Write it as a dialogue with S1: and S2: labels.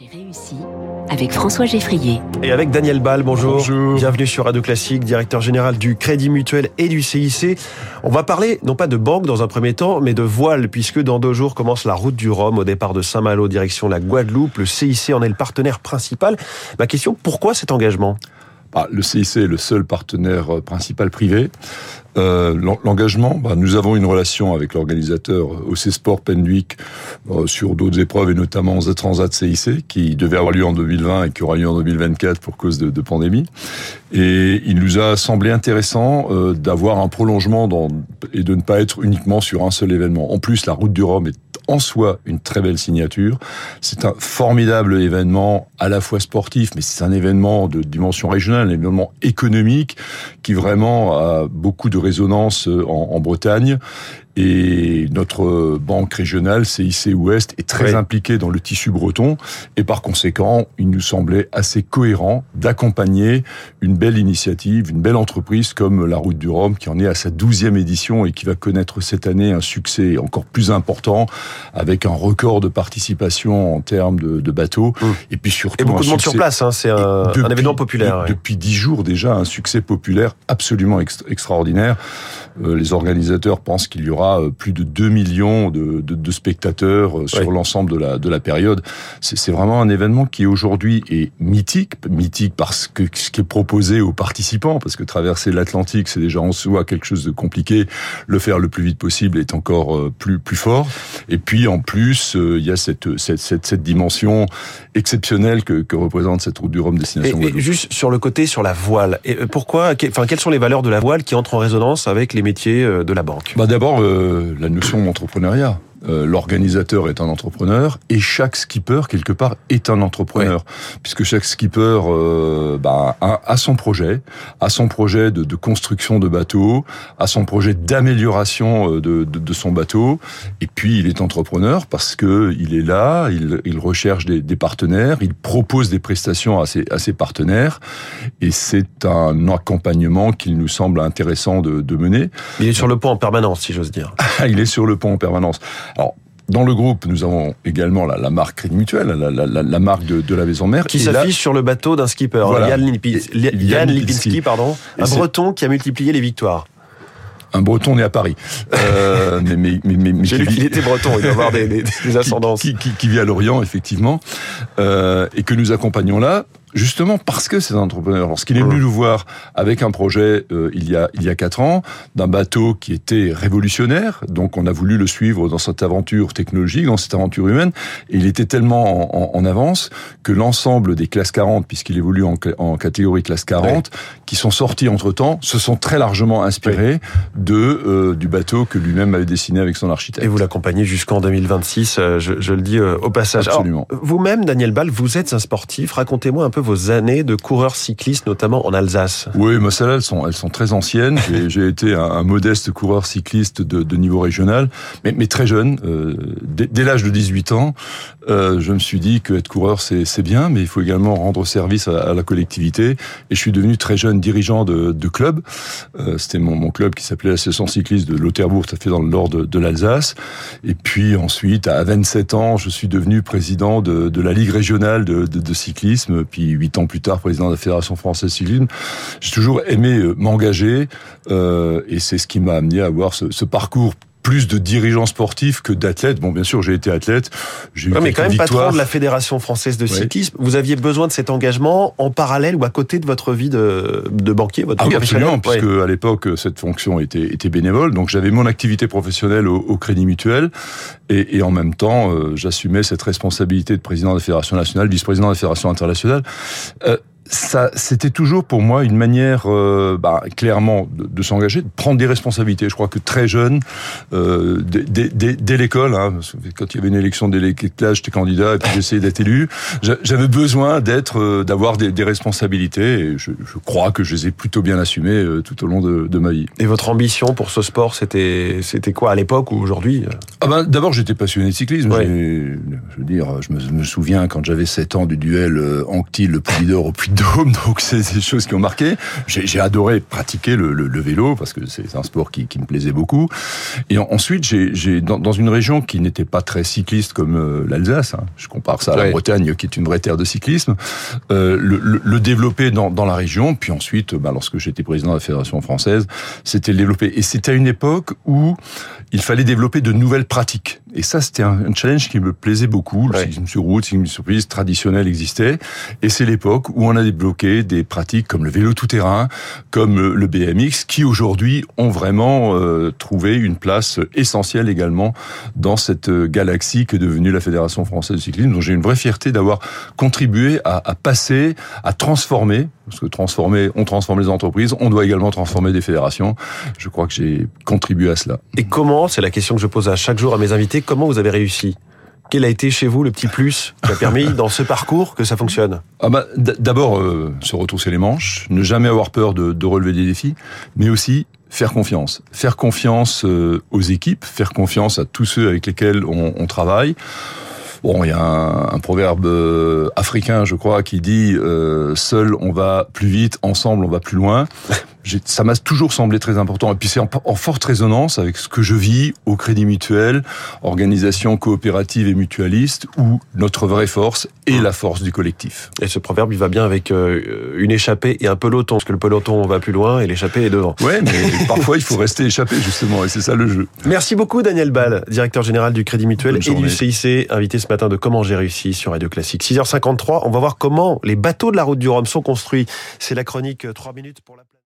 S1: J'ai réussi avec François Geffrier.
S2: Et avec Daniel Ball, bonjour.
S3: Bonjour.
S2: Bienvenue sur Radio Classique, directeur général du Crédit Mutuel et du CIC. On va parler non pas de banque dans un premier temps, mais de voile, puisque dans deux jours commence la route du Rhum au départ de Saint-Malo, direction la Guadeloupe. Le CIC en est le partenaire principal. Ma question, pourquoi cet engagement?
S3: Bah, le CIC est le seul partenaire euh, principal privé. Euh, L'engagement, bah, nous avons une relation avec l'organisateur euh, OC Sport Penduic sur d'autres épreuves et notamment The Transat CIC qui devait avoir lieu en 2020 et qui aura lieu en 2024 pour cause de, pandémie. Et il nous a semblé intéressant d'avoir un prolongement et de ne pas être uniquement sur un seul événement. En plus, la route du Rhum est en soi une très belle signature. C'est un formidable événement à la fois sportif, mais c'est un événement de dimension régionale, un événement économique qui vraiment a beaucoup de résonance euh, en, en Bretagne. Et notre banque régionale, CIC Ouest, est très
S2: Oui.
S3: impliquée dans le tissu breton. Et par conséquent, il nous semblait assez cohérent d'accompagner une belle initiative, une belle entreprise comme la Route du Rhum, qui en est à sa douzième édition et qui va connaître cette année un succès encore plus important, avec un record de participation en termes de, de bateaux.
S2: Mmh.
S3: Et puis surtout
S2: Et beaucoup de monde sur place, hein, c'est un,
S3: et
S2: un événement populaire. ouais.
S3: Depuis dix jours déjà, un succès populaire absolument ext- extraordinaire. Euh, les organisateurs pensent qu'il y aura euh, plus de 2 millions de, de- de spectateurs euh, sur
S2: Oui.
S3: l'ensemble de la, de la période. C'est vraiment un événement qui aujourd'hui est mythique, mythique parce que ce qui est proposé aux participants, parce que traverser l'Atlantique, c'est déjà en soi quelque chose de compliqué. Le faire le plus vite possible est encore euh, plus plus fort. Et puis en plus, il y a cette, cette, cette, cette dimension exceptionnelle que, que représente cette route du Rhum destination
S2: et juste sur le côté, sur la voile. Et pourquoi, enfin, quelles sont les valeurs de la voile qui entrent en résonance avec les métiers de la banque?
S3: Bah D'abord, la notion d'entrepreneuriat. Euh, L'organisateur est un entrepreneur et chaque skipper, quelque part, est un entrepreneur. Puisque chaque skipper euh, bah, a, a son projet, a son projet de, de construction de bateau, a son projet d'amélioration euh, de, de, de son bateau. Et puis, il est entrepreneur parce que il est là, il, il recherche des, des partenaires, il propose des prestations à ses, à ses partenaires. Et c'est un accompagnement qu'il nous semble intéressant de, mener.
S2: Il est sur le pont en permanence, si j'ose dire.
S3: Il est sur le pont en permanence. Alors, dans le groupe, nous avons également la, la marque Crédit Mutuel, la, la, la, la marque de, de la maison mère.
S2: Qui s'affiche sur le bateau d'un skipper,
S3: Voilà.
S2: Yann, Lipinski,
S3: Yann
S2: pardon,
S3: Et
S2: un Breton qui a multiplié les victoires.
S3: Un Breton né à Paris. Euh, mais, mais, mais, mais, mais
S2: J'ai lu qu'il était breton, il doit avoir des, des, des
S3: qui-
S2: ascendances.
S3: Qui, qui, qui vit à Lorient, effectivement, euh, et que nous accompagnons là, justement parce que c'est un entrepreneur. Lorsqu'il est venu nous voir avec un projet euh, il y a il y a quatre ans d'un bateau qui était révolutionnaire, donc on a voulu le suivre dans cette aventure technologique, dans cette aventure humaine, et il était tellement en, en- en avance que l'ensemble des classes 40, puisqu'il évolue en, catégorie classe 40, qui sont sortis entre temps, se sont très largement inspirés de euh, du bateau que lui-même avait dessiné avec son architecte.
S2: Et vous l'accompagnez jusqu'en 2026, euh, je, je le dis euh, au passage.
S3: Absolument.
S2: Vous-même, Daniel Ball, vous êtes un sportif. Racontez-moi un peu vos années de coureur cycliste, notamment en Alsace.
S3: Oui, mais celles-là, elles sont, elles sont très anciennes. J'ai- été un, un modeste coureur cycliste de, de niveau régional, mais, mais très jeune. Euh, dès dès l'âge de 18 ans, euh, je me suis dit que être coureur, c'est bien, mais il faut également rendre service à, à la collectivité. Et je suis devenu très jeune dirigeant de, de club. Euh, C'était mon, mon club qui s'appelait l'Association cycliste de Lauterbourg, ça fait dans le nord de, de l'Alsace. Et puis ensuite, à 27 ans, je suis devenu président de, de la Ligue régionale de, de, de cyclisme. Puis huit ans plus tard, président de la Fédération française cyclisme. J'ai toujours aimé euh, m'engager euh, et c'est ce qui m'a amené à avoir ce parcours plus de dirigeant sportif que d'athlète. Bon, bien sûr, j'ai été athlète, j'ai eu
S2: Ouais, mais
S3: quelques
S2: quand même
S3: victoires.
S2: patron de la Fédération française de
S3: Ouais.
S2: cyclisme. Vous aviez besoin de cet engagement en parallèle ou à côté de votre vie de, de banquier, votre
S3: Ah
S2: vie
S3: absolument, puisque à l'époque cette fonction était, était bénévole, donc j'avais mon activité professionnelle au, au Crédit Mutuel, et, et en même temps euh, j'assumais cette responsabilité de président de la Fédération nationale, vice-président de la Fédération internationale. Euh, ça, c'était toujours pour moi une manière, euh, bah, clairement, de, de s'engager, de prendre des responsabilités. Je crois que très jeune, euh, dès, dès- dès- l'école, hein, parce que quand il y avait une élection dès l'école, j'étais candidat et puis j'essayais d'être élu. j'a- J'avais besoin d'être, euh, d'avoir des, des responsabilités. Et je, je crois que je les ai plutôt bien assumées tout au long de, de ma vie.
S2: Et votre ambition pour ce sport, c'était c'était quoi à l'époque ou aujourd'hui
S3: Ah ben, d'abord, j'étais passionné de cyclisme.
S2: Ouais.
S3: Je veux dire, je me, me souviens quand j'avais 7 ans du duel Anctil, le Puy d'Or au Puy dôme, donc c'est des choses qui ont marqué. J'ai adoré pratiquer le, le, le vélo parce que c'est un sport qui, qui, me plaisait beaucoup. Et ensuite, j'ai dans, dans, une région qui n'était pas très cycliste comme euh, l'Alsace, hein, je compare ça à la Bretagne qui est une vraie terre de cyclisme, euh, le, le, développer dans, dans, la région. Puis ensuite, bah, lorsque j'étais président de la Fédération française, c'était le développer. Et c'était à une époque où il fallait développer de nouvelles pratiques. Et ça, c'était un, challenge qui me plaisait beaucoup. Le cyclisme sur route, le cyclisme sur piste traditionnel existait. Et c'est l'époque où on a débloqué des pratiques comme le vélo tout-terrain, comme le BMX, qui aujourd'hui ont vraiment euh, trouvé une place essentielle également dans cette galaxie que est devenue la Fédération française de cyclisme, dont j'ai une vraie fierté d'avoir contribué à, à passer, à transformer, parce que transformer, on transforme les entreprises, on doit également transformer des fédérations. Je crois que j'ai contribué à cela.
S2: Et comment, c'est la question que je pose à chaque jour à mes invités, comment vous avez réussi? Quel a été chez vous le petit plus qui a permis dans ce parcours que ça fonctionne?
S3: Ah bah, D'abord, euh, se retrousser les manches, ne jamais avoir peur de, de, relever des défis, mais aussi faire confiance. Faire confiance euh, aux équipes, faire confiance à tous ceux avec lesquels on, on travaille. Bon, il y a un, un, proverbe euh, africain, je crois, qui dit euh, seul on va plus vite, ensemble on va plus loin ça m'a toujours semblé très important. Et puis c'est en, forte résonance avec ce que je vis au Crédit Mutuel, organisation coopérative et mutualiste, où notre vraie force est la force du collectif.
S2: Et ce proverbe, il va bien avec euh, une échappée et un peloton, parce que le peloton va plus loin et l'échappée est devant.
S3: Ouais, mais parfois il faut rester échappé justement, et c'est ça le jeu.
S2: Merci beaucoup Daniel Ball, directeur général du Crédit Mutuel et du CIC, invité ce matin de Comment j'ai réussi sur Radio Classique. 6h53, on va voir comment les bateaux de la route du Rhum sont construits. C'est la chronique 3 minutes pour la